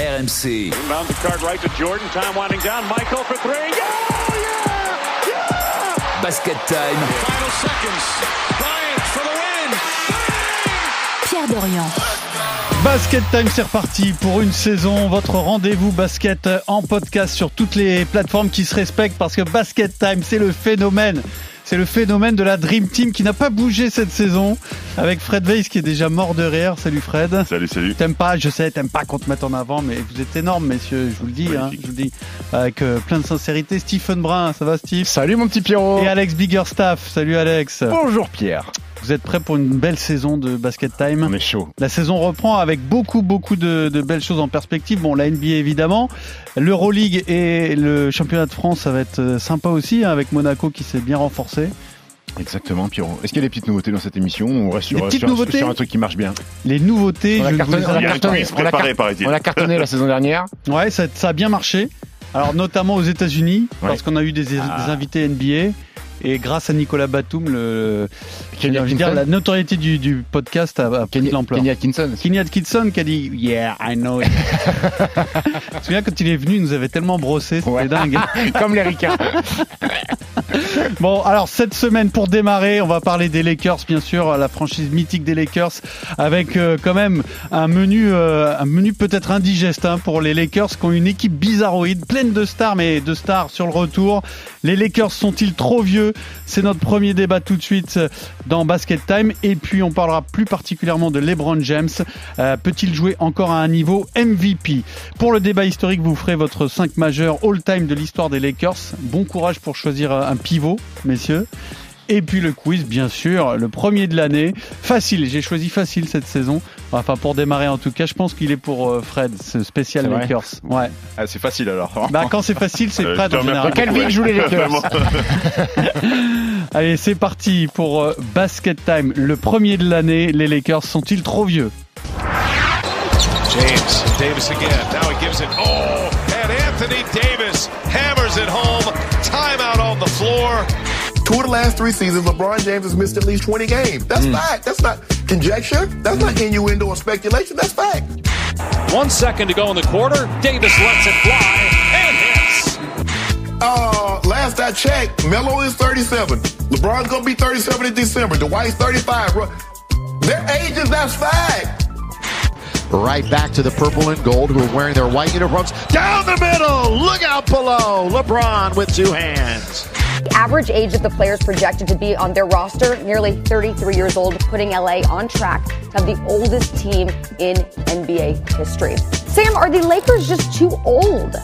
RMC. Inbound the card right to Jordan. Time winding down. Michael for three. Yeah! Yeah! Yeah! Basket time. Final seconds. Bryant for the win. Pierre Dorian. Basket Time, c'est reparti pour une saison. Votre rendez-vous basket en podcast sur toutes les plateformes qui se respectent parce que Basket Time, c'est le phénomène. C'est le phénomène de la Dream Team qui n'a pas bougé cette saison avec Fred Weiss qui est déjà mort de rire. Salut Fred. Salut, salut. T'aimes pas, je sais, t'aimes pas qu'on te mette en avant, mais vous êtes énormes, messieurs, je vous le dis, hein, je vous le dis, avec euh, plein de sincérité. Stephen Brun, ça va Steve? Salut mon petit Pierrot Et Alex Biggerstaff, salut Alex. Bonjour Pierre Vous êtes prêts pour une belle saison de Basket Time On est chaud. La saison reprend avec beaucoup, beaucoup de, de belles choses en perspective. Bon, la NBA évidemment, l'Euroleague et le championnat de France, ça va être euh, sympa aussi, hein, avec Monaco qui s'est bien renforcé. Exactement Pierrot. Est-ce qu'il y a des petites nouveautés dans cette émission ou On reste sur, sur- nouveautés sur un truc qui marche bien? Les nouveautés, On a je cartonné, on a on a on a la saison dernière. Ouais, ça, ça a bien marché. Alors notamment aux États-Unis, parce qu'on a eu des, des Ah. invités NBA. Et grâce à Nicolas Batum, le, je veux dire, la notoriété du, du podcast a, a pris de l'ampleur. Kenny Atkinson. Kenny Atkinson qui a dit Yeah, I know it. tu te souviens quand il est venu, il nous avait tellement brossé, c'était Ouais. dingue. Comme les ricains. Bon, alors cette semaine pour démarrer, on va parler des Lakers, bien sûr, la franchise mythique des Lakers, avec euh, quand même un menu, euh, un menu peut-être indigeste hein, pour les Lakers, qui ont une équipe bizarroïde, pleine de stars, mais de stars sur le retour. Les Lakers sont-ils trop vieux? C'est notre premier débat tout de suite euh, dans Basket Time, et puis on parlera plus particulièrement de LeBron James. Euh, Peut-il jouer encore à un niveau MVP Pour le débat historique, vous ferez votre 5 majeur all-time de l'histoire des Lakers. Bon courage pour choisir euh, un pivot, messieurs. Et puis le quiz, bien sûr, le premier de l'année. Facile, j'ai choisi facile cette saison. Enfin, pour démarrer en tout cas, je pense qu'il est pour euh, Fred, ce spécial Lakers. Ouais. Ah, c'est facile alors. Bah, quand c'est facile, c'est Euh, Fred en général. Quelle ville joue les Lakers. Allez, c'est parti pour euh, Basket Time. Le premier de l'année, les Lakers sont-ils trop vieux? James. Davis again. Now he gives it. Oh, and Anthony Davis hammers it home. Timeout on the floor. Two of the last three seasons, LeBron James has missed at least 20 games. That's fact. That's not conjecture. That's not innuendo or speculation. That's fact. One second to go in the quarter. Davis lets it fly and hits. Uh, last I checked, Melo is 37. LeBron's gonna be 37 in December. Dwight's 35. Ru- Their ages, that's fact. Right back to the purple and gold who are wearing their white uniforms. Down the middle! Look out below! LeBron with two hands. The average age of the players projected to be on their roster, nearly 33 years old, putting LA on track to have the oldest team in NBA history. Sam, are the Lakers just too old?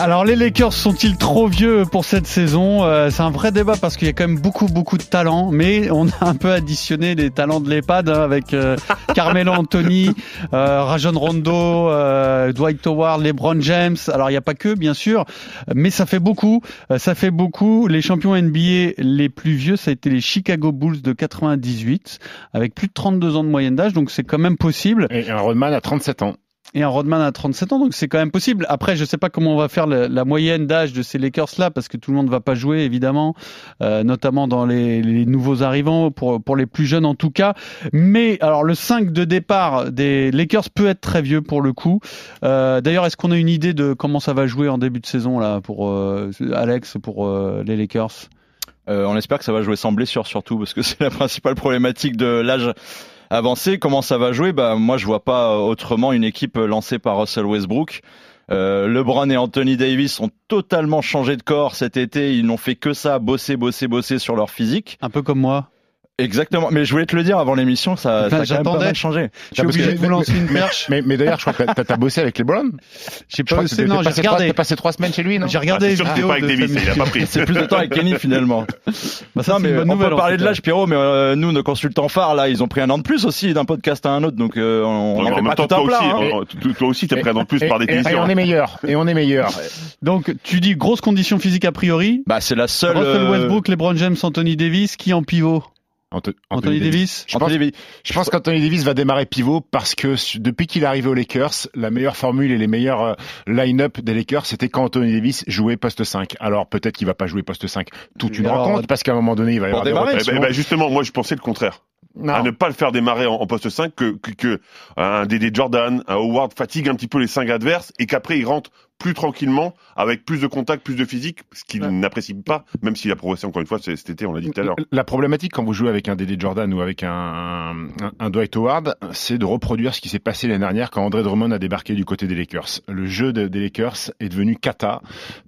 Alors les Lakers sont-ils trop vieux pour cette saison? Euh, C'est un vrai débat parce qu'il y a quand même beaucoup beaucoup de talents, mais on a un peu additionné les talents de l'EHPAD hein, avec euh, Carmelo Anthony, euh, Rajon Rondo, euh, Dwight Howard, LeBron James. Alors il n'y a pas que bien sûr, mais ça fait beaucoup. Ça fait beaucoup. Les champions NBA les plus vieux, ça a été les Chicago Bulls de 98 avec plus de 32 ans de moyenne d'âge, donc c'est quand même possible Et un Rodman à 37 ans. Et un Rodman à 37 ans, donc c'est quand même possible. Après, je sais pas comment on va faire la, moyenne d'âge de ces Lakers-là, parce que tout le monde va pas jouer, évidemment, euh, notamment dans les, les nouveaux arrivants, pour, pour les plus jeunes en tout cas. Mais alors, le 5 de départ des Lakers peut être très vieux pour le coup. Euh, D'ailleurs, est-ce qu'on a une idée de comment ça va jouer en début de saison là pour euh, Alex, pour euh, les Lakers? Euh, on espère que ça va jouer sans blessure surtout parce que c'est la principale problématique de l'âge avancé. Comment ça va jouer? Bah moi je vois pas autrement une équipe lancée par Russell Westbrook. Euh, LeBron et Anthony Davis ont totalement changé de corps cet été. Ils n'ont fait que ça, bosser, bosser, bosser sur leur physique. Un peu comme moi. Exactement. Mais je voulais te le dire avant l'émission, ça, ça a quand même pas J'attendais. mal changé. Je suis obligé de vous lancer une perche. Mais, mais d'ailleurs, je crois que t'as- t'as bossé avec LeBron. J'ai Je pas bossé, non, j'ai passé trois- regardé. T'es passé trois semaines chez lui, non J'ai Ah, regardé c'est les sûr que pas avec de Davis, il a pas pris. C'est plus de temps avec Kenny finalement. Bah, ça, mais on nouvelle, peut en parler de l'âge, Pierrot, mais euh, nous, nos consultants phares, là, ils ont pris un an de plus aussi d'un podcast à un autre, donc euh, on n'en en fait pas tout toi un plat. aussi, hein. en- toi- aussi, t'es pris en plus par Et- et- Et définition. on est meilleur. Et on est meilleur. Donc, tu dis grosse condition physique a priori. Bah, c'est la seule. Russell euh, Westbrook, LeBron James, Anthony Davis, qui en pivot? Anthony Davis. Je pense, Anthony Davis. je pense qu'Anthony Davis va démarrer pivot parce que depuis qu'il est arrivé aux Lakers, la meilleure formule et les meilleurs euh, line-up des Lakers, c'était quand Anthony Davis jouait poste 5. Alors peut-être qu'il va pas jouer poste 5 toute une Alors, rencontre parce qu'à un moment donné, il va y avoir des démarrer, Eh rotations. ben, eh ben, justement, moi, je pensais le contraire. à ne pas le faire démarrer en, en poste 5 que, que, que un Dédé Jordan, un Howard fatigue un petit peu les 5 adverses et qu'après il rentre plus tranquillement, avec plus de contact, plus de physique, ce qu'il n'apprécie pas, même s'il a progressé encore une fois cet été, on l'a dit tout à l'heure. La problématique quand vous jouez avec un Dédé Jordan ou avec un, un, un Dwight Howard, c'est de reproduire ce qui s'est passé l'année dernière quand André Drummond a débarqué du côté des Lakers. Le jeu de, des Lakers est devenu cata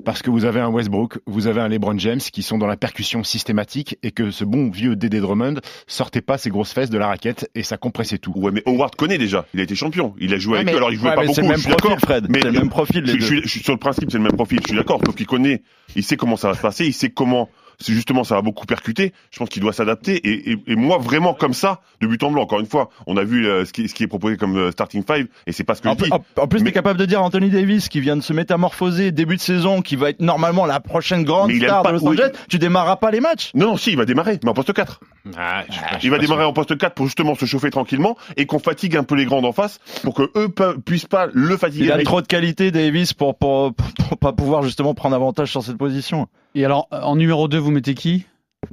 parce que vous avez un Westbrook, vous avez un LeBron James qui sont dans la percussion systématique et que ce bon vieux Dédé Drummond sortait pas ses grosses fesses de la raquette et ça compressait tout. Ouais, mais Howard connaît déjà, il a été champion, il a joué ouais, avec eux, alors il jouait ouais, pas beaucoup, je suis d'accord. Fred. Mais c'est le même profil, les je, deux. je, je suis sur le principe, c'est le même profil, je suis d'accord, sauf qu'il connaît, il sait comment ça va se passer, il sait comment, c'est justement, ça va beaucoup percuter. Je pense qu'il doit s'adapter. Et, et, et, moi, vraiment comme ça, de but en blanc. Encore une fois, on a vu euh, ce, qui, ce qui est proposé comme euh, starting five, et c'est pas ce que En, je dis. en- en plus, Mais- t'es capable de dire Anthony Davis qui vient de se métamorphoser début de saison, qui va être normalement la prochaine grande Mais il star pas- de Los oui. Angeles. Tu démarras pas les matchs. Non, non, si, il va démarrer, mais en poste 4. Ah, je je Il va démarrer sûr. en poste 4 pour justement se chauffer tranquillement et qu'on fatigue un peu les grands d'en face pour que eux puissent pas le fatiguer. Il a avec- trop de qualité, Davis, pour, pour, pour, pour pas pouvoir justement prendre avantage sur cette position. Et alors, en numéro 2, vous mettez qui?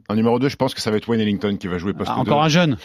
En numéro 2, je pense que ça va être Wayne Ellington qui va jouer poste Ah, 2. Encore un jeune.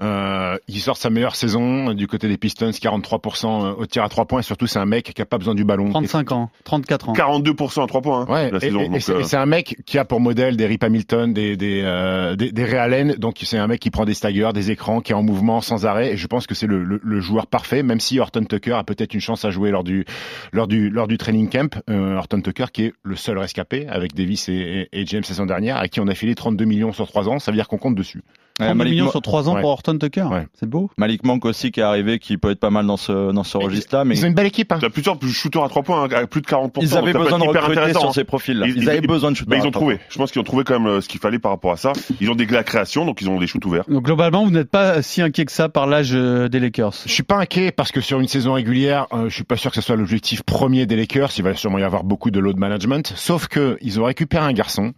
Euh, il sort sa meilleure saison euh, du côté des Pistons, 43% au tir à 3 points et surtout c'est un mec qui a pas besoin du ballon. 35 ans, 34 ans. 42% à 3 points hein, Ouais, la et, saison. et- et donc, c'est euh, c'est un mec qui a pour modèle des Rip Hamilton, des des euh, des, des Ray Allen, donc c'est un mec qui prend des staggers, des écrans, qui est en mouvement sans arrêt. Et je pense que c'est le, le, le joueur parfait, même si Horton Tucker a peut-être une chance à jouer lors du lors du lors du training camp. Euh, Horton Tucker qui est le seul rescapé avec Davis et, et, et James la saison dernière, à qui on a filé 32 millions sur 3 ans. Ça veut dire qu'on compte dessus. 32 Malik, millions sur 3 ans Ouais. pour Horton Tucker. Ouais. C'est beau. Malik Monk aussi qui est arrivé, qui peut être pas mal dans ce, dans ce registre-là, mais Ils ont une belle équipe. Hein. T'as plusieurs shooters à 3 points, hein, à plus de 40%. ils avaient besoin de recruter sur hein. ces profils-là. Ils- Ils, ils- avaient besoin de shooter. Mais ils ont trouvé. Je pense qu'ils ont trouvé quand même euh, ce qu'il fallait par rapport à ça. Ils ont des la création, donc ils ont des shoots ouverts. Donc globalement, vous n'êtes pas si inquiet que ça par l'âge euh, des Lakers. Je suis pas inquiet parce que sur une saison régulière, euh, je suis pas sûr que ce soit l'objectif premier des Lakers. Il va sûrement y avoir beaucoup de load management. Sauf que ils ont récupéré un garçon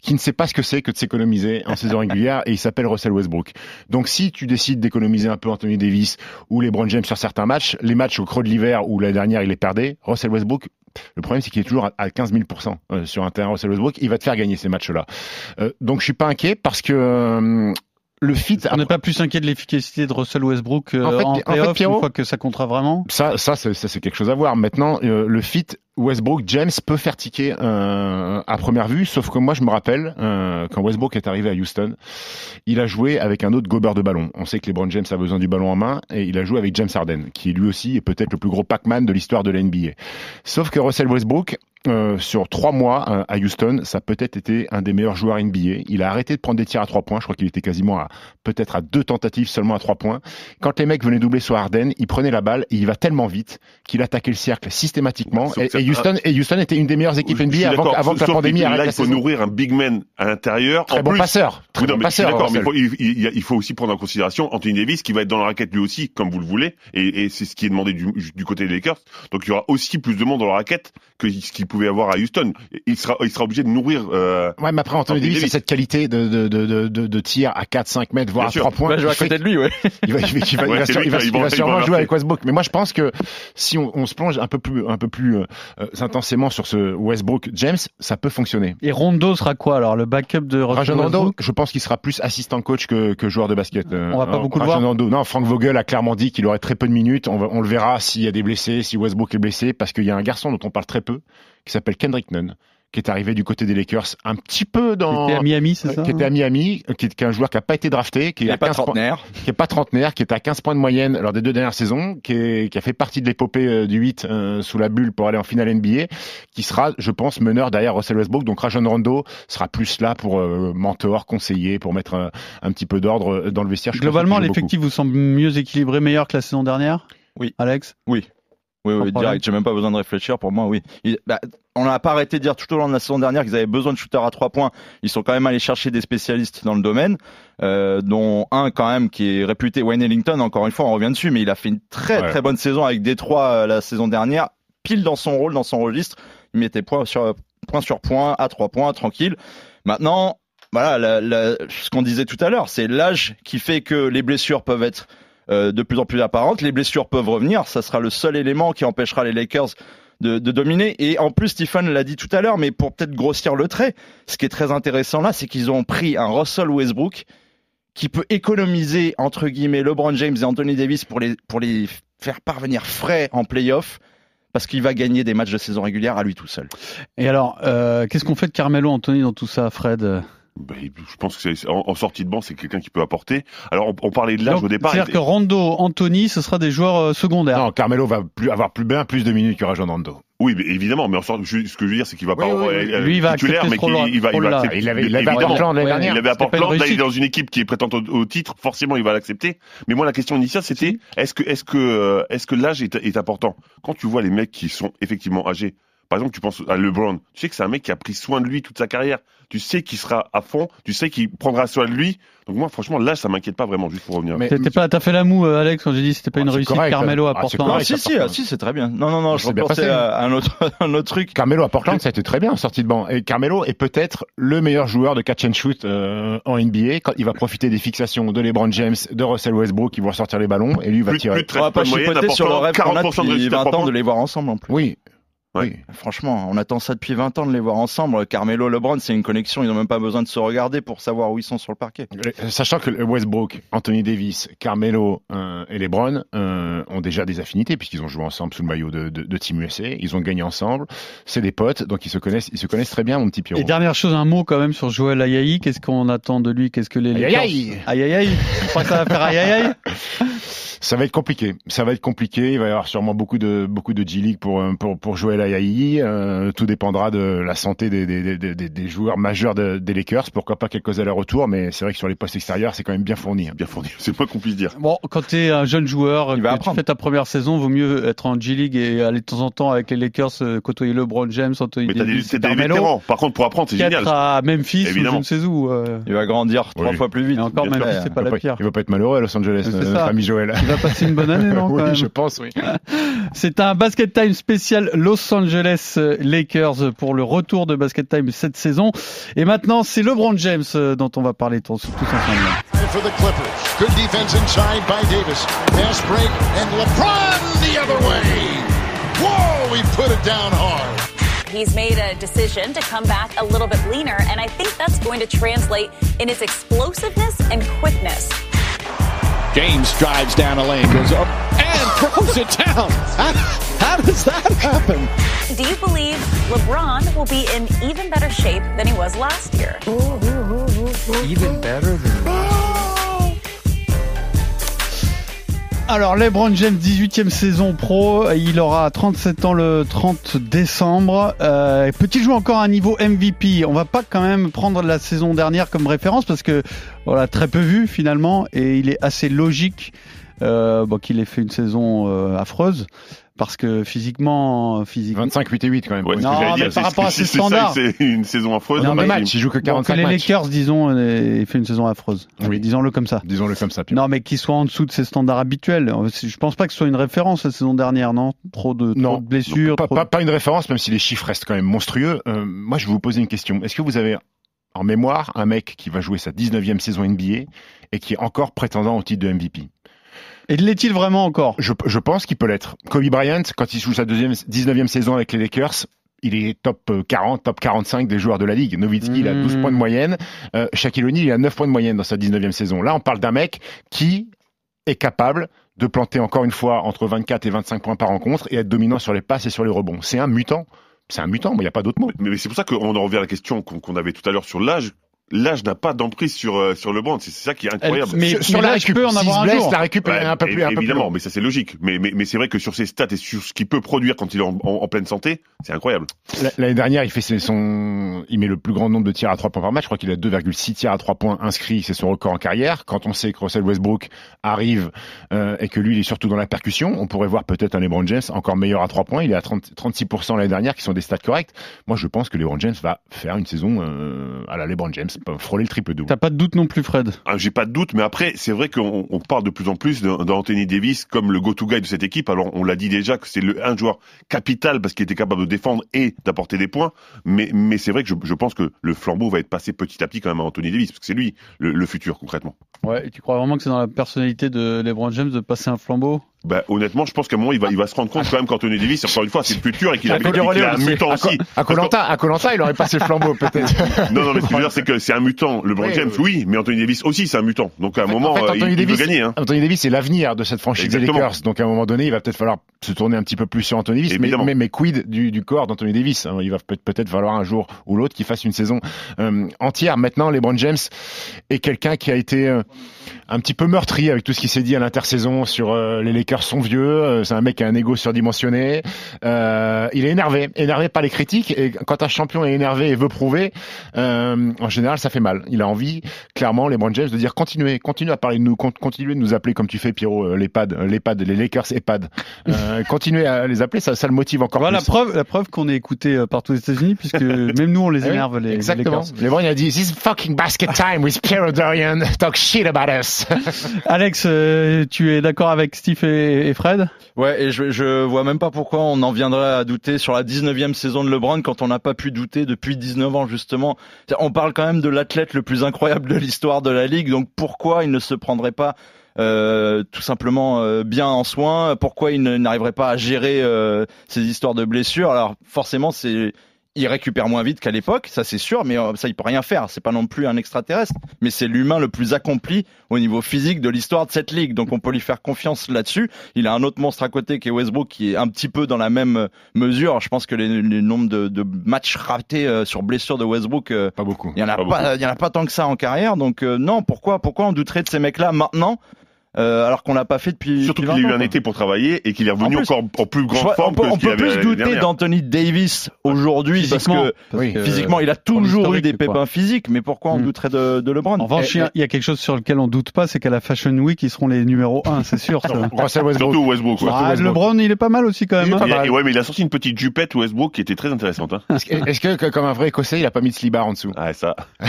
qui ne sait pas ce que c'est que de s'économiser en saison régulière et il s'appelle Russell Westbrook. Donc si tu décides d'économiser un peu Anthony Davis ou les LeBron James sur certains matchs, les matchs au creux de l'hiver où l'année dernière il les perdait, Russell Westbrook le problème, c'est qu'il est toujours à- à 15 000% euh, sur un terrain Russell Westbrook. Il va te faire gagner ces matchs-là. Euh, donc, je suis pas inquiet parce que euh, le fit. On n'est pas plus inquiet de l'efficacité de Russell Westbrook euh, En en, fait- en fait, playoff Pierrot- une fois que ça comptera vraiment? Ça, ça, c'est, ça, c'est quelque chose à voir. Maintenant, euh, le fit Westbrook James peut faire tiquer euh, à première vue, sauf que moi, je me rappelle euh, quand Westbrook est arrivé à Houston, il a joué avec un autre gobeur de ballon. On sait que LeBron James a besoin du ballon en main et il a joué avec James Harden, qui lui aussi est peut-être le plus gros Pac-Man de l'histoire de la NBA. Sauf que Russell Westbrook euh, sur trois mois euh, à Houston, ça a peut-être été un des meilleurs joueurs NBA. Il a arrêté de prendre des tirs à trois points. Je crois qu'il était quasiment à peut-être à deux tentatives seulement à trois points. Quand les mecs venaient doubler sur Harden, il prenait la balle et il va tellement vite qu'il attaquait le cercle systématiquement. Et, Houston, et Houston était une des meilleures équipes NBA avant, avant que la pandémie arrête Là, il faut nourrir un big man à l'intérieur. Très En bon plus, passeur. Très Oui, non, bon passeur. d'accord, mais il faut, il, il- il faut aussi prendre en considération Anthony Davis qui va être dans la raquette lui aussi, comme vous le voulez, et, et c'est ce qui est demandé du, du côté des Lakers. Donc il y aura aussi plus de monde dans la raquette que ce qu'il pouvait avoir à Houston. Il sera, il sera obligé de nourrir. Euh, Ouais, mais après, Anthony Davis a cette qualité de, de, de, de, de, de tir à 4, 5 mètres, voire Bien à sûr. 3 points. Bah, je vais à qui fait côté de lui, ouais. il va, il va, il va, Ouais, il va lui il va- va- il va il va sûrement jouer avec Westbrook. Mais moi, je pense que si on, on se plonge un peu plus, un peu plus euh, euh, intensément sur ce Westbrook James, ça peut fonctionner. Et Rondo sera quoi alors Le backup de Russell Rajon Rondo, Westbrook? je pense qu'il sera plus assistant coach que, que joueur de basket. On va pas beaucoup le voir. Rondo. Non, Frank Vogel a clairement dit qu'il aurait très peu de minutes. On, va- on le verra s'il y a des blessés, si Westbrook est blessé, parce qu'il y a un garçon dont on parle très peu, qui s'appelle Kendrick Nunn, qui est arrivé du côté des Lakers, un petit peu dans. Qui était à Miami, c'est ça qui était à Miami, qui est, qui est un joueur qui a pas été drafté, qui est n'est à pas 15 points trentenaire. qui est pas trentenaire, qui est à 15 points de moyenne lors des deux dernières saisons, qui, est- qui a fait partie de l'épopée euh, du 8 euh, sous la bulle pour aller en finale NBA, qui sera, je pense, meneur derrière Russell Westbrook. Donc Rajon Rondo sera plus là pour euh, mentor, conseiller, pour mettre un, un petit peu d'ordre euh, dans le vestiaire. Je Globalement, l'effectif vous semble mieux équilibré, meilleur que la saison dernière? Oui. Alex? Oui. Oui, oui, direct. J'ai même pas besoin de réfléchir. Pour moi, oui. Il- bah, on n'a pas arrêté de dire tout au long de la saison dernière qu'ils avaient besoin de shooters à trois points. Ils sont quand même allés chercher des spécialistes dans le domaine, euh, dont un quand même qui est réputé, Wayne Ellington. Encore une fois, on revient dessus, mais il a fait une très Ouais. très bonne saison avec Détroit euh, la saison dernière, pile dans son rôle, dans son registre. Il mettait point sur point sur point, à trois points, tranquille. Maintenant, voilà, la- la- ce qu'on disait tout à l'heure, c'est l'âge qui fait que les blessures peuvent être de plus en plus apparentes. Les blessures peuvent revenir. Ça sera le seul élément qui empêchera les Lakers de, de dominer. Et en plus, Stephen l'a dit tout à l'heure, mais pour peut-être grossir le trait, ce qui est très intéressant là, c'est qu'ils ont pris un Russell Westbrook qui peut économiser entre guillemets LeBron James et Anthony Davis pour les pour les faire parvenir frais en playoff parce qu'il va gagner des matchs de saison régulière à lui tout seul. Et alors, euh, qu'est-ce qu'on fait de Carmelo Anthony dans tout ça, Fred? Ben, je pense que c'est en, en sortie de banc, c'est quelqu'un qui peut apporter. Alors on, on parlait de l'âge Donc, au départ. C'est-à-dire que Rondo, Anthony, ce sera des joueurs euh, secondaires. Non, Carmelo va plus avoir plus bien plus de minutes que Rajon Rondo. Oui, mais évidemment, mais en sorte, je- ce que je veux dire, c'est qu'il va Oui, pas oui, oui. euh, Lui, il va titulaire, accepter mais qu'il il va, il va accepter. Il avait, il avait à Portland l'année dernière. Il avait à Portland, là, il est dans une équipe qui est prétendante au, au titre. Forcément, il va l'accepter. Mais moi, la question initiale, c'était est-ce que, est-ce que, euh, est-ce que l'âge est, est important? Quand tu vois les mecs qui sont effectivement âgés, par exemple, tu penses à LeBron, tu sais que c'est un mec qui a pris soin de lui toute sa carrière. Tu sais qu'il sera à fond, tu sais qu'il prendra soin de lui. Donc moi, franchement, l'âge, ça m'inquiète pas vraiment, juste pour revenir. Mais- T'étais pas, t'as fait la moue, euh, Alex, quand j'ai dit que c'était pas Ah, une c'est réussite correct, Carmelo à ah, c'est Portland. Ah, correct. si, si, ah, si, c'est très bien. Non, non, non, je repensais à un autre, un autre truc. Carmelo à Portland, ça a été très bien en sortie de banc. Et Carmelo est peut-être le meilleur joueur de catch and shoot euh, en NBA quand il va profiter des fixations de LeBron James, de Russell Westbrook qui vont sortir les ballons et lui il va Plus, tirer. plus de On va 13 pas chipoter sur le rêve qu'on a 40% de depuis réussite à 20 trois ans de les voir ensemble en plus. Oui. Ouais. Oui. Franchement, on attend ça depuis 20 ans de les voir ensemble. Carmelo, LeBron, c'est une connexion. Ils n'ont même pas besoin de se regarder pour savoir où ils sont sur le parquet. Le- Sachant que Westbrook, Anthony Davis, Carmelo euh, et LeBron euh, ont déjà des affinités puisqu'ils ont joué ensemble sous le maillot de, de, de Team USA. Ils ont gagné ensemble. C'est des potes, donc ils se connaissent. Ils se connaissent très bien, mon petit Pierrot. Et dernière chose, un mot quand même sur Joël Ayayi. Qu'est-ce qu'on attend de lui? Qu'est-ce que les Aïe, Lakers- aïe, aïe. Aïe aïe aïe. Tu crois que ça va faire aïe aïe aïe Ça va être compliqué. Ça va être compliqué. Il va y avoir sûrement beaucoup de beaucoup de G League pour euh, pour pour Joel Euh, tout dépendra de la santé des des, des, des, des joueurs majeurs de- des Lakers. Pourquoi pas quelques allers-retours, mais c'est vrai que sur les postes extérieurs, c'est quand même bien fourni. Bien fourni, c'est pas qu'on puisse dire. Bon, quand t'es un jeune joueur, Il va que tu fais ta première saison, vaut mieux être en G League et aller de temps en temps avec les Lakers euh, côtoyer LeBron James, Anthony Mais t'as des, Davis, des vétérans. Par contre, pour apprendre, c'est génial. à Memphis ou je ne sais où. euh, Il va grandir trois Oui. fois plus vite. Et encore, bien Memphis, c'est Il pas va la pire. il va pas être malheureux à Los Angeles, C'est euh, ça. notre ami Joël. Il va passer une bonne année, non oui, je pense, oui. C'est un Basket Time spécial Los Angeles euh, Lakers pour le retour de Basket Time cette saison. Et maintenant, c'est LeBron James euh, dont on va parler tous, tous ensemble. for the Clippers. Good defense inside by Davis. Fast break and LeBron the other way. Whoa, he put it down hard. He's made a decision to come back a little bit leaner, and I think that's going to translate in his explosiveness and quickness. James drives down a lane, goes up and throws it down. How, how does that happen? Do you believe LeBron will be in even better shape than he was last year? Alors, LeBron James, 18e saison pro. Il aura 37 ans le 30 décembre. Euh, Peut-il jouer encore à niveau MVP On va pas quand même prendre la saison dernière comme référence parce que voilà très peu vu finalement et il est assez logique euh, qu'il ait fait une saison euh, affreuse parce que physiquement, physiquement 25, 8 et 8 quand même. Ouais, Non, j'allais mais dire, par c'est- rapport à si ses c'est ça, standards. C'est une saison affreuse. Non, on mais match, il joue que Donc, 45 les matchs. Lakers, disons, euh, il fait une saison affreuse. Oui. Disons-le comme ça. Disons-le comme ça. Pierre. Non, mais qu'il soit en dessous de ses standards habituels. Je pense pas que ce soit une référence la saison dernière, non? Trop de, trop Non, de blessures. pas, trop pas- de- pas une référence, même si les chiffres restent quand même monstrueux. Euh, moi, je vais vous poser une question. Est-ce que vous avez en mémoire un mec qui va jouer sa 19e saison NBA et qui est encore prétendant au titre de MVP Et l'est-il vraiment encore? Je, je pense qu'il peut l'être. Kobe Bryant, quand il joue sa deuxième, 19e saison avec les Lakers, il est top euh, 40, top 45 des joueurs de la ligue. Nowitzki, il a 12 Mhm. points de moyenne. Euh, Shaquille O'Neal, il a 9 points de moyenne dans sa 19e saison. Là, on parle d'un mec qui est capable de planter encore une fois entre 24 et 25 points par rencontre et être dominant sur les passes et sur les rebonds. C'est un mutant. C'est un mutant, mais il n'y a pas d'autre mot. Mais mais c'est pour ça qu'on en revient à la question qu'on qu'on avait tout à l'heure sur l'âge. L'âge n'a pas d'emprise sur euh, sur LeBron. C'est c'est ça qui est incroyable. Mais- sur, mais la récup, peux en avoir un blesse, jour. la récup est Ouais, un peu plus, un peu plus évidemment, mais ça c'est logique. Mais, mais, mais c'est vrai que sur ses stats et sur ce qu'il peut produire quand il est en, en- en pleine santé, c'est incroyable. L'année dernière, il fait son, il met le plus grand nombre de tirs à 3 points par match. Je crois qu'il a 2,6 tirs à 3 points inscrits. C'est son record en carrière. Quand on sait que Russell Westbrook arrive euh, et que lui, il est surtout dans la percussion, on pourrait voir peut-être un LeBron James encore meilleur à 3 points. Il est à 30, 36% l'année dernière, qui sont des stats corrects. Moi, je pense que LeBron James va faire une saison euh, à la LeBron James, frôler le triple double. T'as pas de doute non plus, Fred Ah, J'ai pas de doute, mais après, c'est vrai qu'on on parle de plus en plus d'Anthony Davis comme le go-to guy de cette équipe. Alors, on l'a dit déjà que c'est le un joueur capital parce qu'il était capable de défendre et d'apporter des points. Mais, mais c'est vrai que je, je pense que le flambeau va être passé petit à petit quand même à Anthony Davis parce que c'est lui le, le futur concrètement. Ouais, et tu crois vraiment que c'est dans la personnalité de LeBron James de passer un flambeau? Bah, honnêtement, je pense qu'à un moment, il va, il va se rendre compte quand même qu'Anthony Davis, encore une fois, c'est le futur et qu'il a, Il a un mutant aussi. À Colanta, à Colanta, il aurait passé le flambeau peut-être. Non, non, mais ce que je veux dire, c'est que c'est un mutant. LeBron Oui, James, oui, mais Anthony Davis aussi, c'est un mutant. Donc à un moment, fait, euh, il, Anthony il veut Davis, gagner. Hein. Anthony Davis, c'est l'avenir de cette franchise des. Lakers. Donc à un moment donné, il va peut-être falloir se tourner un petit peu plus sur Anthony Davis. Mais, mais, mais quid du, du corps d'Anthony Davis hein? Il va peut- peut-être falloir un jour ou l'autre qu'il fasse une saison euh, entière. Maintenant, LeBron James est quelqu'un qui a été euh, un petit peu meurtri avec tout ce qui s'est dit à l'intersaison sur euh, les Lakers sont vieux. euh, c'est un mec qui a un ego surdimensionné. Euh, il est énervé, énervé par les critiques. Et quand un champion est énervé et veut prouver, euh, en général, ça fait mal. Il a envie, clairement, LeBron James, de dire continuez, continuez à parler de nous, con- continuez de nous appeler comme tu fais, Pierrot, euh, les pads, les pads, les Lakers et pads. Euh, continuez à les appeler, ça, ça le motive encore Voilà la plus. preuve, la preuve qu'on est écouté euh, partout aux États-Unis, puisque même nous on les oui, énerve les, les Exactement. Lakers. LeBron il a dit This is fucking basket time with Pierrot Dorian. Talk shit about us. Alex, tu es d'accord avec Steve et, et Fred? Ouais, et je, vois même pas pourquoi on en viendrait à douter sur la 19e saison de LeBron quand on n'a pas pu douter depuis 19 ans justement. On parle quand même de l'athlète le plus incroyable de l'histoire de la ligue, donc pourquoi il ne se prendrait pas euh, tout simplement euh, bien en soin? Pourquoi il n'arriverait pas à gérer euh, ces histoires de blessures? Alors forcément, c'est il récupère moins vite qu'à l'époque, ça c'est sûr, mais euh, ça il peut rien faire. C'est pas non plus un extraterrestre, mais c'est l'humain le plus accompli au niveau physique de l'histoire de cette ligue. Donc on peut lui faire confiance là-dessus. Il a un autre monstre à côté qui est Westbrook, qui est un petit peu dans la même mesure. Je pense que les, les nombres de, de matchs ratés euh, sur blessure de Westbrook, euh, pas beaucoup. Il y en a Pas pas, il y en a pas tant que ça en carrière. Donc euh, non, pourquoi, pourquoi on douterait de ces mecs-là maintenant, euh, alors qu'on l'a pas fait depuis. Surtout qu'il a 20 eu un quoi. été pour travailler et qu'il est revenu En plus, encore en plus grande vois- forme on peut, que on peut avait plus douter d'Anthony Davis aujourd'hui parce que Oui. physiquement il a toujours eu des quoi. pépins physiques, mais pourquoi on Hmm. douterait de, de LeBron En revanche, il y a- il y, a quelque chose sur lequel on doute pas, c'est qu'à la Fashion Week, ils seront les numéros 1, c'est sûr. ça. Russell Westbrook. Surtout Westbrook. ouais. Ah, Westbrook. LeBron, il est pas mal aussi quand même. Hein. a- ouais, mais il a sorti une petite jupette Westbrook qui était très intéressante. Hein. Est-ce que, comme un vrai Écossais, il a pas mis de slibard en dessous? Ah, ça.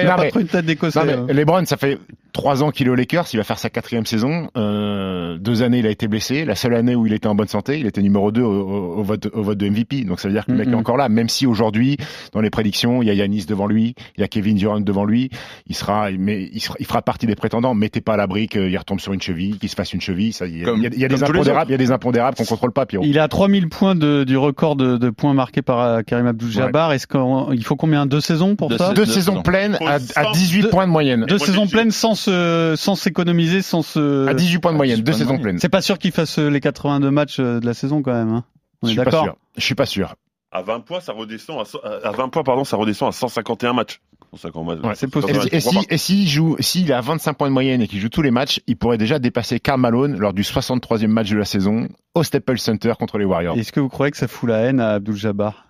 Il a pas une tête d'écossais. Hein. LeBron, ça fait trois ans qu'il est aux Lakers, va faire sa quatrième saison. Euh, deux années, il a été blessé. La seule année où il était en bonne santé, il était numéro 2 au, au- au vote, au vote de MVP. Donc ça veut dire que le mec Mhm. est encore là, même si aujourd'hui, dans les prédictions, il y a Yanis devant lui, il y a Kevin Durant devant lui. Il sera, mais il, sera- il fera partie des prétendants. Mettez pas à l'abri qu'il retombe sur une cheville, qu'il se fasse une cheville. Ça, il y a, Comme- il y a- il y a des impondérables, il y a des impondérables qu'on contrôle pas, Pierrot. Il est à 3000 points de, du record de, de points marqués par euh, Karim Abdul-Jabbar. Est-ce qu'il faut combien? Deux saisons pour Deux ça? Deux Deux saisons saisons. pleines à, à Deux- 18 points de moyenne. Deux saisons pleines sans se, sans s'économiser, sans se. À 18 points de moyenne, 18 deux de saisons pleines. C'est pas sûr qu'il fasse euh, les 82 matchs euh, de la saison quand même. Hein. On Je est suis pas d'accord. sûr. Je suis pas sûr. À 20 points, ça redescend à, so- à 20 points, pardon, ça redescend à 151 matchs. 150 matchs. Ouais, c'est possible. Et, et si, s'il joue, s'il est à 25 points de moyenne et qu'il joue tous les matchs, il pourrait déjà dépasser Karl Malone lors du 63e match de la saison au Staples Center contre les Warriors. Est-ce que vous croyez que ça fout la haine à Abdul-Jabbar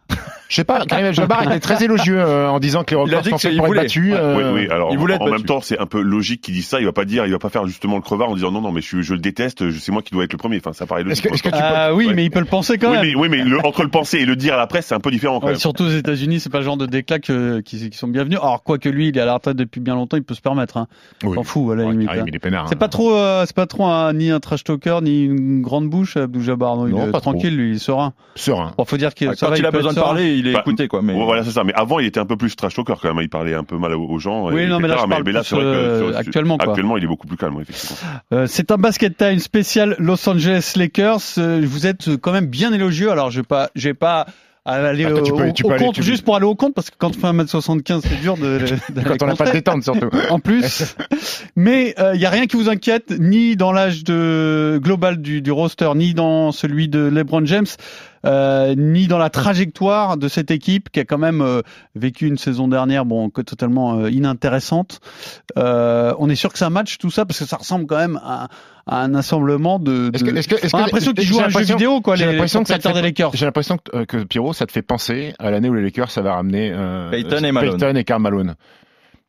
Je sais pas, Karim Abdul-Jabbar était très élogieux euh, en disant que les dit sont faits pour il être voulait. battus. Euh, Oui, oui, alors il voulait être en, même temps, c'est un peu logique qu'il dise ça. Il va pas dire, il va pas faire justement le crevard en disant non, non, mais je, le déteste, c'est moi qui dois être le premier. Enfin, ça paraît logique. que, est-ce que tu Ah oui, Ouais. mais il peut le penser quand oui, même. mais, oui, mais le- entre le penser et le dire à la presse, c'est un peu différent quand Ouais, même. surtout aux États-Unis, c'est pas le genre de déclat que- qui, qui sont bienvenus. Alors quoi que lui, il est à la retraite depuis bien longtemps, il peut se permettre. Hein. Oui. S'en fout, à la Ouais, hein. il est peinard. C'est hein. pas trop, euh, c'est pas trop un- ni un trash talker ni une grande bouche, Abdul Jabbar. Non, il Non, est pas trop. tranquille, lui, il est serein. serein. Bon, faut dire qu'il Quand ça va, il a besoin de serein. parler, il est Bah, écouté quoi. Mais Ouais, Voilà, c'est ça. Mais avant, il était un peu plus trash talker quand même. Il parlait un peu mal aux gens. Oui, et non, mais là, je parle mais là, plus, c'est vrai que euh, actuellement, quoi. Actuellement, il est beaucoup plus calme, effectivement. Euh, c'est un basket time spécial Los Angeles Lakers. Euh, vous êtes quand même bien élogieux. Alors, je vais pas, je vais pas aller Attends, au, tu peux- au- tu au peux aller- compte juste pour aller au compte parce que quand on fait 1m75, c'est dur de, d'aller Quand on n'a pas de détente surtout. en plus. Mais il y a rien qui vous inquiète, ni dans l'âge de global du, du roster, ni dans celui de LeBron James, euh, ni dans la trajectoire de cette équipe qui a quand même euh, vécu une saison dernière, bon, que totalement euh, inintéressante. Euh, on est sûr que ça match tout ça parce que ça ressemble quand même à, à un assemblement de. Est-ce que- de- est-ce que- est-ce on a que- l'impression qu'ils jouent à un jeu vidéo, quoi, j'ai les, les l'impression que ça te propriétaires des fait- Lakers. J'ai l'impression que, euh, que Pierrot, ça te fait penser à l'année où les Lakers, ça va ramener euh, Peyton et Malone. Peyton et Karl Malone.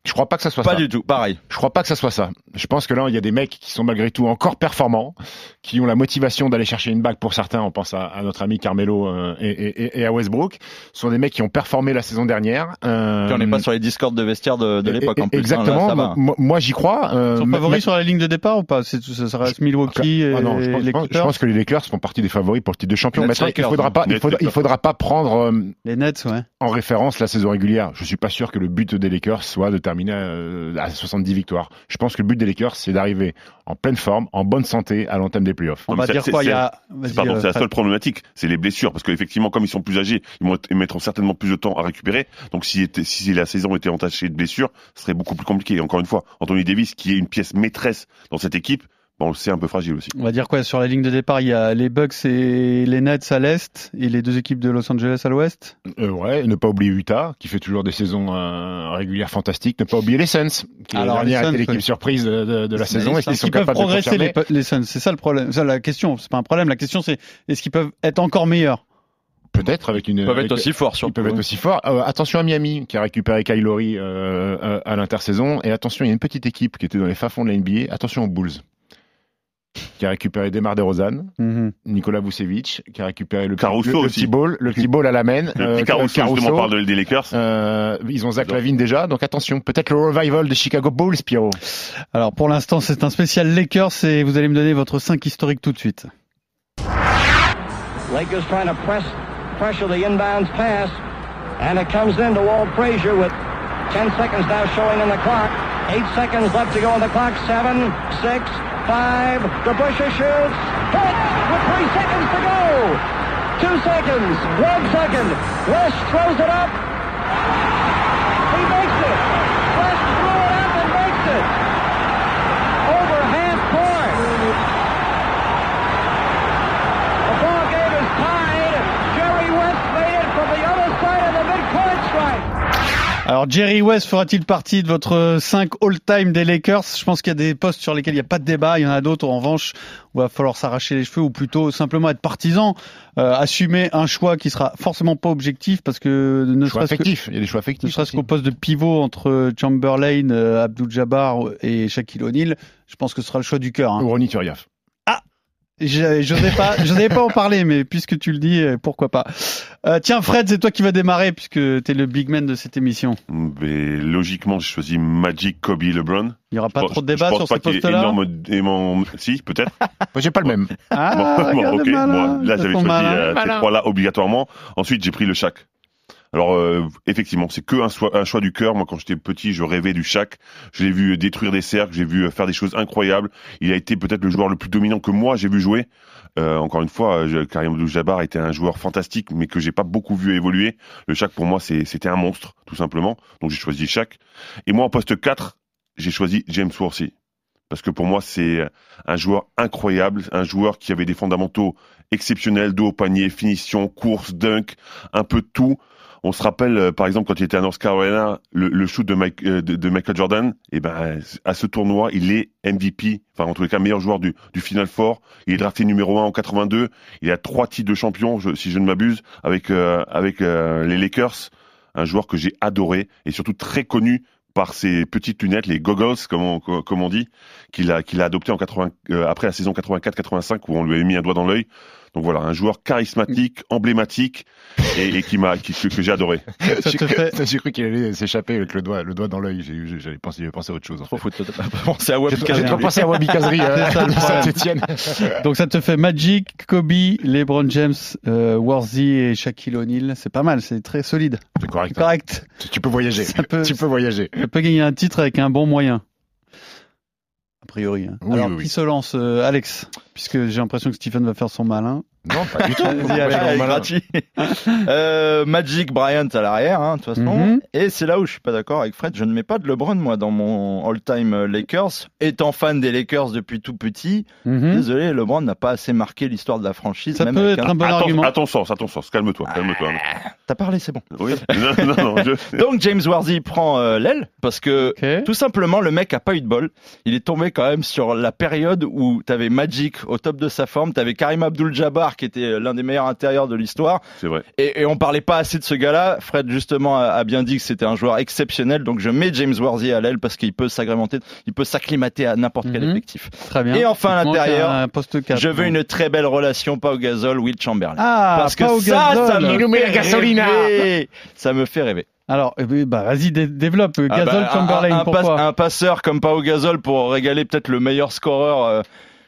Je crois pas que ça soit pas ça. du tout, pareil. Je crois pas que ça soit ça. Je pense que là, il y a des mecs qui sont malgré tout encore performants, qui ont la motivation d'aller chercher une bague pour certains. On pense à, à notre ami Carmelo euh, et, et- et à Westbrook. Ce sont des mecs qui ont performé la saison dernière. Euh, Puis on n'est pas sur les discords de vestiaire de, de et- l'époque et- en plus. hein, là, Exactement. moi, moi, j'y crois. Euh, Ils sont mais- favoris sur la ligne de départ ou pas? C'est ça, ça reste Milwaukee et Ah non, je pense, les je pense- je Clippers? pense que les Lakers font partie des favoris pour le titre de champion. Maintenant, il faudra pas, il Nets faudra, il faudra pas prendre euh, Les Nets, ouais. en référence la saison régulière. Je suis pas sûr que le but des Lakers soit de terminer euh, à 70 victoires. Je pense que le but des Lakers, c'est d'arriver en pleine forme, en bonne santé à l'entame des playoffs. On va C'est- dire quoi Il y c'est- a. C'est vas-y, pardon, c'est la seule problématique, c'est les blessures, parce qu'effectivement, comme ils sont plus âgés, ils, vont- ils mettront certainement plus de temps à récupérer. Donc, si, si la saison était entachée de blessures, ce serait beaucoup plus compliqué. Et encore une fois, Anthony Davis, qui est une pièce maîtresse dans cette équipe, bon, on le sait un peu fragile aussi. On va dire quoi Sur la ligne de départ, il y a les Bucks et les Nets à l'est et les deux équipes de Los Angeles à l'ouest? Euh, ouais, ne pas oublier Utah, qui fait toujours des saisons euh, régulières fantastiques. Ne pas oublier les Suns, qui Alors, la les dernière l'équipe surprise de, de- de la saison. Est-ce qu'ils Est-ce sont capables de progresser les, les Suns C'est ça le problème. Ça la question. C'est pas un problème. La question c'est est-ce qu'ils peuvent être encore meilleurs? Peut-être avec une. Ils peuvent être aussi forts, Ils surtout. peuvent être aussi forts. Euh, attention à Miami, qui a récupéré Kyle Lowry euh, euh, à l'intersaison. Et attention, il y a une petite équipe qui était dans les fins fonds de la NBA. Attention aux Bulls, qui a récupéré Demar DeRozan, Mhm. Nicolas Vucevic, qui a récupéré le, Caruso le, le petit ball, le petit ball à la main. Le euh, petit Caruso, justement, on parle de- des Lakers. Euh, ils ont Zach Lavine déjà, donc attention. Peut-être le revival des Chicago Bulls, Pierrot. Alors pour l'instant, c'est un spécial Lakers et vous allez me donner votre 5 historique tout de suite. Lakers trying to press pressure the inbounds pass, and it comes into Walt Frazier with 10 seconds now showing in the clock. Eight seconds left to go on the clock. Seven, six, five. DeBuscher shoots. Hit with three seconds to go. Two seconds. One second. West throws it up. He makes it. West threw it up and makes it. Alors Jerry West fera-t-il partie de votre 5 all-time des Lakers? Je pense qu'il y a des postes sur lesquels il n'y a pas de débat. Il y en a d'autres, en revanche, où il va falloir s'arracher les cheveux ou plutôt simplement être partisan, euh, assumer un choix qui sera forcément pas objectif parce que ne Choix serait-ce affectif. Il y a des choix ne affectifs. serait-ce aussi. qu'au poste de pivot entre Chamberlain, euh, Abdul-Jabbar et Shaquille O'Neal, je pense que ce sera le choix du cœur. hein. Ou Ronny Turiaf. Je n'osais pas, j'osais pas en parler, mais puisque tu le dis, euh, pourquoi pas. Euh, tiens, Fred, c'est toi qui vas démarrer puisque tu es le big man de cette émission. Mais logiquement, j'ai choisi Magic, Kobe, LeBron. Il n'y aura pas Je trop de débat sur y ait postes-là. énorme- énorme- Si, peut-être. Moi, j'ai pas le même. Ah, Bon, bon, regarde ok. le malin, Bon, là, j'avais choisi euh, ces trois-là obligatoirement. Ensuite, j'ai pris le Shaq. Alors, euh, effectivement, c'est que un choix, un choix du cœur. Moi, quand j'étais petit, je rêvais du Shaq. Je l'ai vu détruire des cercles, j'ai vu euh, faire des choses incroyables. Il a été peut-être le joueur le plus dominant que moi j'ai vu jouer. Euh, encore une fois, je- Karim Abdul-Jabbar était un joueur fantastique, mais que j'ai pas beaucoup vu évoluer. Le Shaq, pour moi, c'était un monstre, tout simplement. Donc, j'ai choisi Shaq. Et moi, en poste 4, j'ai choisi James Worthy. Parce que pour moi, c'est un joueur incroyable, un joueur qui avait des fondamentaux exceptionnels, dos au panier, finition, course, dunk, un peu tout. On se rappelle, euh, par exemple, quand il était à North Carolina, le, le shoot de, Mike, euh, de, Michael Jordan, et ben à ce tournoi, il est MVP, enfin en tous les cas meilleur joueur du, du Final Four. Il est drafté numéro 1 en 82. Il a trois titres de champion, je- si je ne m'abuse, avec euh, avec euh, les Lakers. Un joueur que j'ai adoré et surtout très connu par ses petites lunettes, les goggles, comme on, comme on dit, qu'il a, qu'il a adopté en 80, euh, après la saison 84-85 où on lui avait mis un doigt dans l'œil. Donc voilà, un joueur charismatique, emblématique et, et qui m'a, qui, que, que j'ai adoré. Ça J'ai te cru- fait- j'ai cru qu'il allait s'échapper avec le doigt, le doigt dans l'œil. J'ai eu- J'avais pensé, j'avais pensé à autre chose. en fait. Trop foot, t'as pas pensé à Web J'ai j'ai trop pensé à Wabi Kazri euh. Saint-Etienne. Donc ça te fait Magic, Kobe, LeBron James, euh, Worthy et Shaquille O'Neal. C'est pas mal, c'est très solide. C'est correct. hein. Correct. Tu- Tu peux voyager. Ça peut- Tu peux voyager. Ça peut gagner un titre avec un bon moyen. A priori. hein. Oui, Alors, oui, qui oui. se lance euh, Alex Puisque j'ai l'impression que Stephen va faire son malin. Non, pas du tout. Gratuit. euh, Magic Bryant à l'arrière, hein, de toute façon. Mhm. Et c'est là où je suis pas d'accord avec Fred. Je ne mets pas de LeBron, moi, dans mon all-time euh, Lakers. Étant fan des Lakers depuis tout petit, Mhm. désolé, LeBron n'a pas assez marqué l'histoire de la franchise. Ça même peut être un bon argument. à ton sens, à ton sens. Calme-toi, calme-toi. T'as parlé, c'est bon. Oui. Non, non, non. Je... Donc James Worthy prend euh, l'aile parce que tout simplement le mec a pas eu de bol. Il est tombé quand même sur la période où t'avais Magic au top de sa forme, t'avais Karim Abdul-Jabbar qui était l'un des meilleurs intérieurs de l'histoire C'est vrai. et, et on parlait pas assez de ce gars-là. Fred justement a, a bien dit que c'était un joueur exceptionnel donc je mets James Worthy à l'aile parce qu'il peut s'agrémenter, il peut s'acclimater à n'importe quel Mhm. effectif. Très bien. Et enfin, à l'intérieur, un poste 4. Je veux une très belle relation pas au gazole Will Chamberlain. Ah, parce que pas au ça, ça me fait la gasolina. rêver. Ça me fait rêver. Alors, eh bah, vas-y, dé- développe. Ah Gazol bah, un- Chamberlain, un, un pourquoi passe- un passeur comme Pau Gasol pour régaler peut-être le meilleur scoreur euh,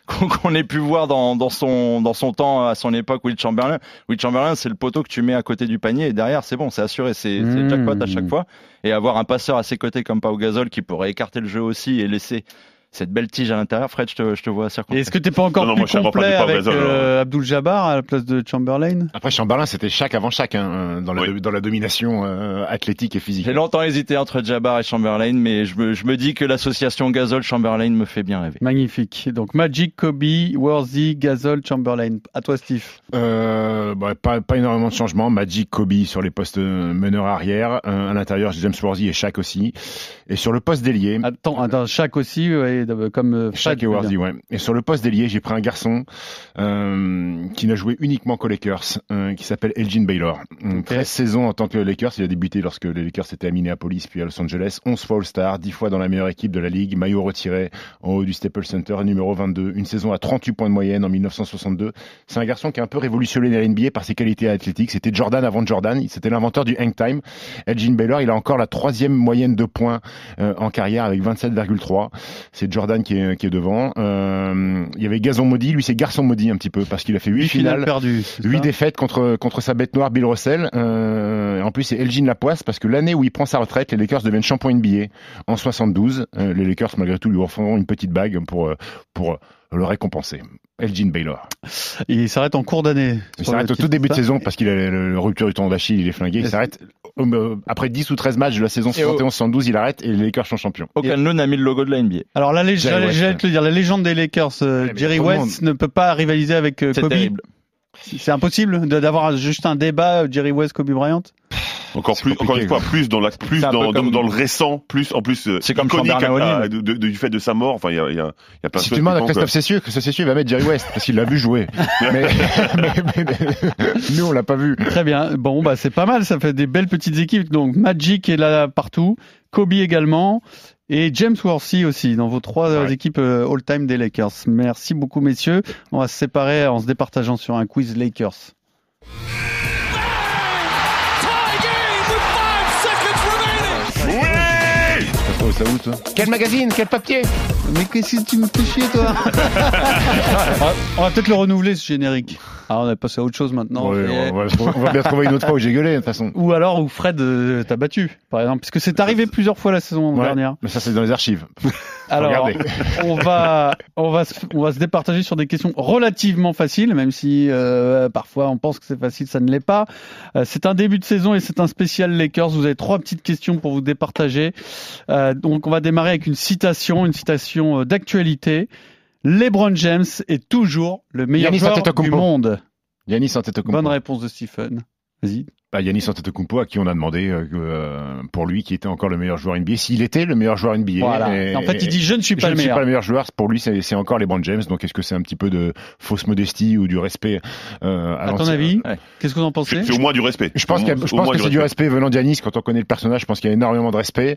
qu'on ait pu voir dans, dans son dans son temps à son époque Will Chamberlain. Will Chamberlain, c'est le poteau que tu mets à côté du panier et derrière c'est bon, c'est assuré, c'est c'est Mmh. jackpot à chaque fois. Et avoir un passeur à ses côtés comme Pau Gasol qui pourrait écarter le jeu aussi et laisser cette belle tige à l'intérieur. Fred, je te, je te vois Et circonspect. est-ce que t'es pas encore Non, non, plus moi, je suis complet pas avec euh, Abdul Jabbar à la place de Chamberlain? Après, Chamberlain, c'était chaque avant chaque hein, dans, la, Oui. dans la domination euh, athlétique et physique. J'ai longtemps hésité entre Jabbar et Chamberlain, mais je me, je me dis que l'association Gasol-Chamberlain me fait bien rêver. Magnifique. Donc Magic, Kobe, Worthy, Gasol, Chamberlain. À toi, Steve. Euh, bah, pas, pas énormément de changements. Magic, Kobe sur les postes euh, meneurs arrière. Euh, à l'intérieur, James Worthy et Shaq aussi. Et sur le poste d'ailier, Attends, attends, chaque aussi, ouais, comme euh, Shaq ouais. Et sur le poste d'ailier, j'ai pris un garçon euh, qui n'a joué uniquement qu'aux Lakers, euh, qui s'appelle Elgin Baylor. Euh, 13 saisons en tant que Lakers. Il a débuté lorsque les Lakers étaient à Minneapolis puis à Los Angeles. 11 fois All-Star, 10 fois dans la meilleure équipe de la ligue, maillot retiré en haut du Staples Center, numéro 22. Une saison à 38 points de moyenne en 1962. C'est un garçon qui a un peu révolutionné la NBA par ses qualités athlétiques. C'était Jordan avant Jordan. C'était l'inventeur du hang time. Elgin Baylor, il a encore la troisième moyenne de points euh, en carrière avec 27,3. C'est Jordan qui est, qui est devant. Euh, il y avait Gazon maudit. Lui, c'est garçon maudit un petit peu parce qu'il a fait 8 Huit finales finales. perdues. c'est 8 ça défaites contre, contre sa bête noire Bill Russell. Euh, en plus, c'est Elgin Lapoisse parce que l'année où il prend sa retraite, les Lakers deviennent champions NBA en 72. Euh, les Lakers, malgré tout, lui offront une petite bague pour, pour le récompenser. Elgin Baylor. Il s'arrête en cours d'année. Il s'arrête au tout début de saison parce qu'il a le, le rupture du tendon d'Achille, il est flingué. Il s'arrête euh, après 10 ou 13 matchs de la saison Et au- 71-72, il arrête et les Lakers sont champions. Aucun de n'a mis le logo de la NBA. Alors la la légende des Lakers, euh, Jerry West ne peut pas rivaliser avec euh, C'est Kobe. terrible. C'est impossible d'avoir juste un débat euh, Jerry West Kobe Bryant. Encore plus, encore une fois, plus dans la, plus dans, dans, comme- dans le récent, plus en plus euh, C'est comme iconique à- à- de- de- du fait de sa mort. Enfin, il y a, il y a, y a plein Si de tu demandes à Christophe Cessieux, Christophe Cessieux va mettre Jerry West parce qu'il l'a vu jouer. mais, mais- mais- nous, on l'a pas vu. Très bien. Bon, bah c'est pas mal. Ça fait des belles petites équipes. Donc Magic est là partout, Kobe également. Et James Worthy aussi dans vos trois Ouais. équipes euh, all-time des Lakers. Merci beaucoup messieurs. On va se séparer en se départageant sur un quiz Lakers. Ça où, toi Quel magazine Quel papier? Mais qu'est-ce que tu me fais chier toi? On va peut-être le renouveler ce générique. Ah, on est passé à autre chose maintenant. Ouais, on, va, on va bien trouver une autre fois où j'ai gueulé, de toute façon. Ou alors où Fred euh, t'a battu, par exemple, parce que c'est arrivé plusieurs fois la saison Ouais, dernière. Mais ça, c'est dans les archives. Alors, on va, on va, se, on va se départager sur des questions relativement faciles, même si euh, parfois on pense que c'est facile, ça ne l'est pas. Euh, c'est un début de saison et c'est un spécial Lakers. Vous avez trois petites questions pour vous départager. Euh, donc, on va démarrer avec une citation, une citation euh, d'actualité. LeBron James est toujours le meilleur joueur du monde. Yanis Antetokounmpo. Bonne réponse de Stephen. Vas-y. Bah, Yanis Antetokounmpo, à qui on a demandé euh, euh, pour lui qui était encore le meilleur joueur NBA, s'il était le meilleur joueur NBA. Voilà. Et- en fait, il dit je ne suis je pas ne le suis meilleur. pas le meilleur joueur. Pour lui, c'est encore LeBron James. Donc, est-ce que c'est un petit peu de fausse modestie ou du respect euh, À ton l'ancien- avis, Ouais. qu'est-ce que vous en pensez? C'est au moins du respect. Je pense, Au qu'il y a- moins- je pense que c'est du respect venant d'Yanis. Quand on connaît le personnage, je pense qu'il y a énormément de respect.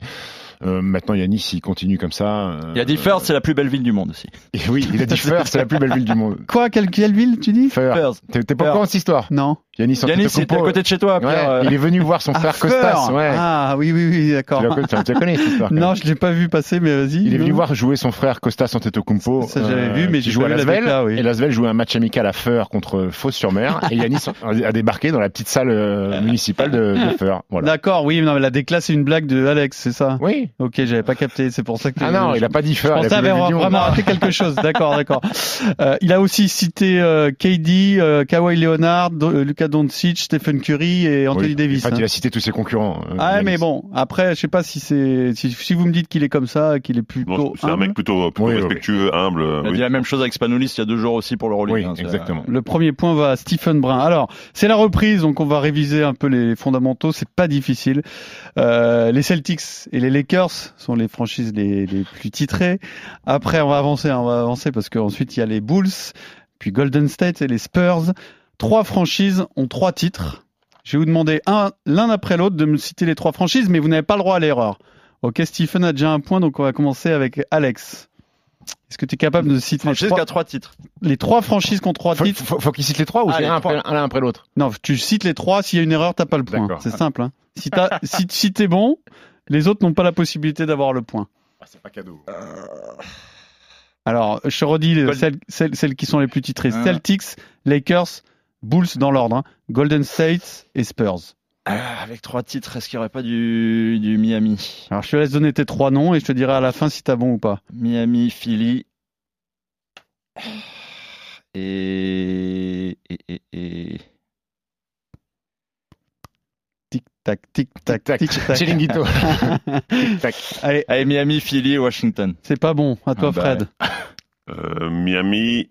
Euh, maintenant, Yanis, s'il continue comme ça. euh, Il a dit First, c'est la plus belle ville du monde aussi. et oui, il a dit First, c'est la plus belle ville du monde. Quoi? Quelle, quelle ville tu dis? First. First. T'es pas au First. courant de cette histoire? Non. Yanis Yanis, était à côté de chez toi, Pierre. euh, il est venu voir son frère Costas. Ouais. Ah oui, oui, oui, d'accord. Tu tu la connais cette histoire. Non, je l'ai pas vu passer, mais vas-y. Il est venu voir jouer son frère Costas Antetokounmpo. Ça, j'avais vu, mais j'ai pas à la Lasvel. oui. Et Lasvel jouait un match amical à Feur contre Fos-sur-Mer. et Yanis a débarqué dans la petite salle euh, municipale de, de Feur. Voilà. D'accord, oui, non, mais la déclasse, c'est une blague de Alex, c'est ça? Oui. Ok, j'avais pas capté, c'est pour ça que. Ah non, je- il a pas dit Je Feur. il pensais vraiment raté quelque chose. D'accord, d'accord. Euh, il a aussi cité euh, KD, euh, Kawhi Leonard, euh, Luka Doncic, Stephen Curry et Anthony Oui. Davis. En fait, hein. il a cité tous ses concurrents. euh, Ah mais bon, après, je sais pas si c'est si, si vous me dites qu'il est comme ça, qu'il est plutôt. C'est un mec plutôt, plutôt Oui, oui, respectueux, humble. Il a oui. dit la même chose avec Spanoulis il y a deux jours aussi pour le Oui, hein, exactement. Le premier point va à Stephen Brun. Alors, c'est la reprise, donc on va réviser un peu les fondamentaux. C'est pas difficile. Euh, les Celtics et les Lakers sont les franchises les, les plus titrées. Après, on va avancer, on va avancer parce qu'ensuite il y a les Bulls, puis Golden State et les Spurs. Trois franchises ont trois titres. Je vais vous demander un, l'un après l'autre de me citer les trois franchises, mais vous n'avez pas le droit à l'erreur. Ok, Stephen a déjà un point, donc on va commencer avec Alex. Est-ce que tu es capable de citer les Franchise qui trois, a trois titres. les trois franchises qui ont trois Faut, titres faut, faut qu'il cite les trois ou Ah, c'est les un trois. après, un après l'autre? Non, tu cites les trois. S'il y a une erreur, t'as pas le point. D'accord. C'est simple. Hein. Si, t'as- si, si t'es bon, les autres n'ont pas la possibilité d'avoir le point. C'est pas cadeau. Alors, je redis Gold- celles, celles, celles qui sont les plus titrées. Ah. Celtics, Lakers, Bulls dans l'ordre. hein. Golden State et Spurs. Ah, avec trois titres, est-ce qu'il n'y aurait pas du, du Miami? Alors, je te laisse donner tes trois noms et je te dirai à la fin si t'as bon ou pas. Miami, Philly. Et. Et. Et. et... Tic tac, tic tac, Tac, tic tac. Chiringuito. Tac. Allez, Allez, Miami, Philly, Washington. c'est pas bon. À toi, Ah bah, Fred. Euh, Miami.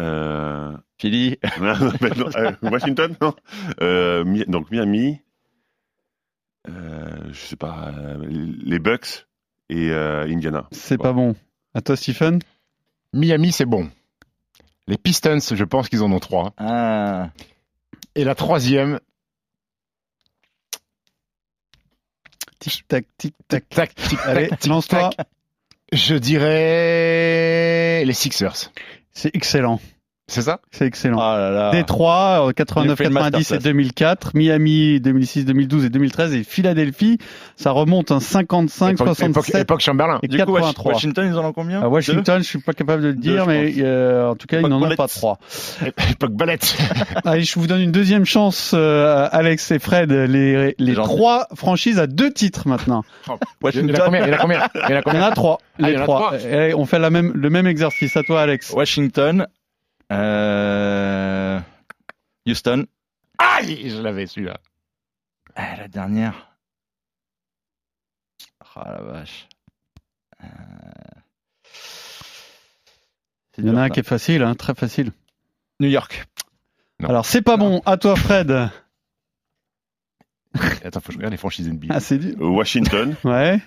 Euh... Philly. non, euh, Washington, non. Euh, Mi- donc Miami. Euh, je sais pas. euh, les Bucks et euh, Indiana. C'est pas bon. À toi, Stephen? Miami, c'est bon. Les Pistons, je pense qu'ils en ont trois. Ah. Et la troisième, Tic tac, tic tac. tac, tic, Allez, tac, tic, lance-toi. Je dirais les Sixers. C'est excellent. C'est ça? C'est excellent. Ah là là. Détroit, euh, Il 89, fait une 90 et masterclass. 2004. Miami, 2006, 2012 et 2013. Et Philadelphie, ça remonte un 55, époque, époque, 67 époque Chamberlain. et Du coup, Wash- 83. Washington, ils en ont combien À Washington, je suis pas capable de le Deux, dire, mais euh, en tout cas, ils Époque n'en ont pas trois. Époque Balette. Allez, je vous donne une deuxième chance, euh, Alex et Fred. Les, les trois franchises à deux titres maintenant. Il y en a Washington. combien? Il y en a combien? Il y en a Il y combien en a trois. Ah, il les trois. trois. Et on fait la même, le même exercice. À toi, Alex. Washington. Euh... Houston. Aïe Je l'avais celui-là. Ah, la dernière. Ah la vache. Euh, c'est Il y en a un qui est facile, hein, très facile. New York. Non. Alors, c'est pas bon. À toi, Fred. Attends, faut que je regarde les franchises NBA. Ah, c'est dur. Washington. Ouais.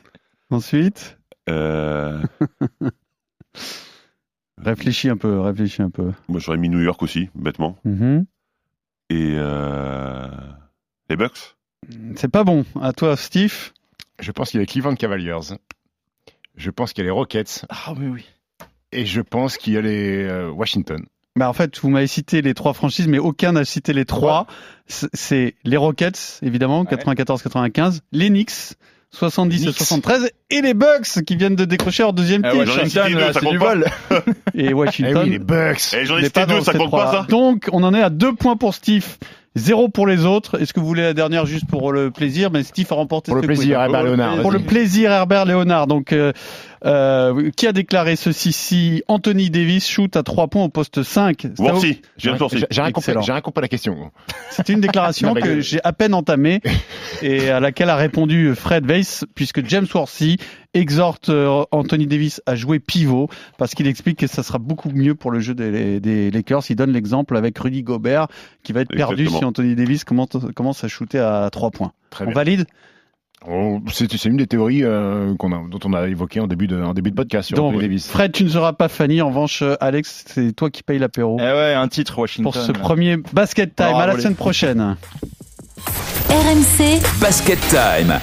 Ensuite, Euh... réfléchis un peu, réfléchis un peu. Moi, j'aurais mis New York aussi, bêtement. Mhm. Et euh... les Bucks? C'est pas bon. À toi, Steve? Je pense qu'il y a les Cleveland Cavaliers. Je pense qu'il y a les Rockets. Ah oui, oui. Et je pense qu'il y a les euh, Washington. Bah en fait, vous m'avez cité les trois franchises, mais aucun n'a cité les trois. C'est les Rockets, évidemment, 94-95, les Knicks, 70 et Knicks. 73, et les Bucks qui viennent de décrocher leur deuxième Ah, titre. Là, ça c'est compte du vol. Et Eh Washington. oui, les Bucks. Eh, j'en ai cité deux, ça compte pas, ça Donc, on en est à deux points pour Steve, zéro pour les autres. Est-ce que vous voulez la dernière juste pour le plaisir? Mais Steve a remporté Pour le plaisir. Herbert Léonard. Pour le plaisir, Herbert Léonard. Donc, euh, euh, qui a déclaré ceci Si Anthony Davis shoot à 3 points au poste 5. C'est à- Worthy. Je viens de sortir. J'ai j'ai rien compris, Excellent. j'ai rien compris la question. C'était une déclaration que que- j'ai à peine entamée et à laquelle a répondu Fred Weiss, puisque James Worthy exhorte euh, Anthony Davis à jouer pivot parce qu'il explique que ça sera beaucoup mieux pour le jeu des, des Lakers. Il donne l'exemple avec Rudy Gobert qui va être perdu Exactement. si Anthony Davis commence, commence à shooter à 3 points. Très On bien. valide? On- C'est une des théories euh, qu'on a, dont on a évoqué en début de, en début de podcast sur Donc, Anthony Davis. Fred, tu ne seras pas Fanny. En revanche, Alex, c'est toi qui paye l'apéro Eh ouais, un titre Washington. pour ce là. premier basket time. À la semaine prochaine. RMC Basket Time.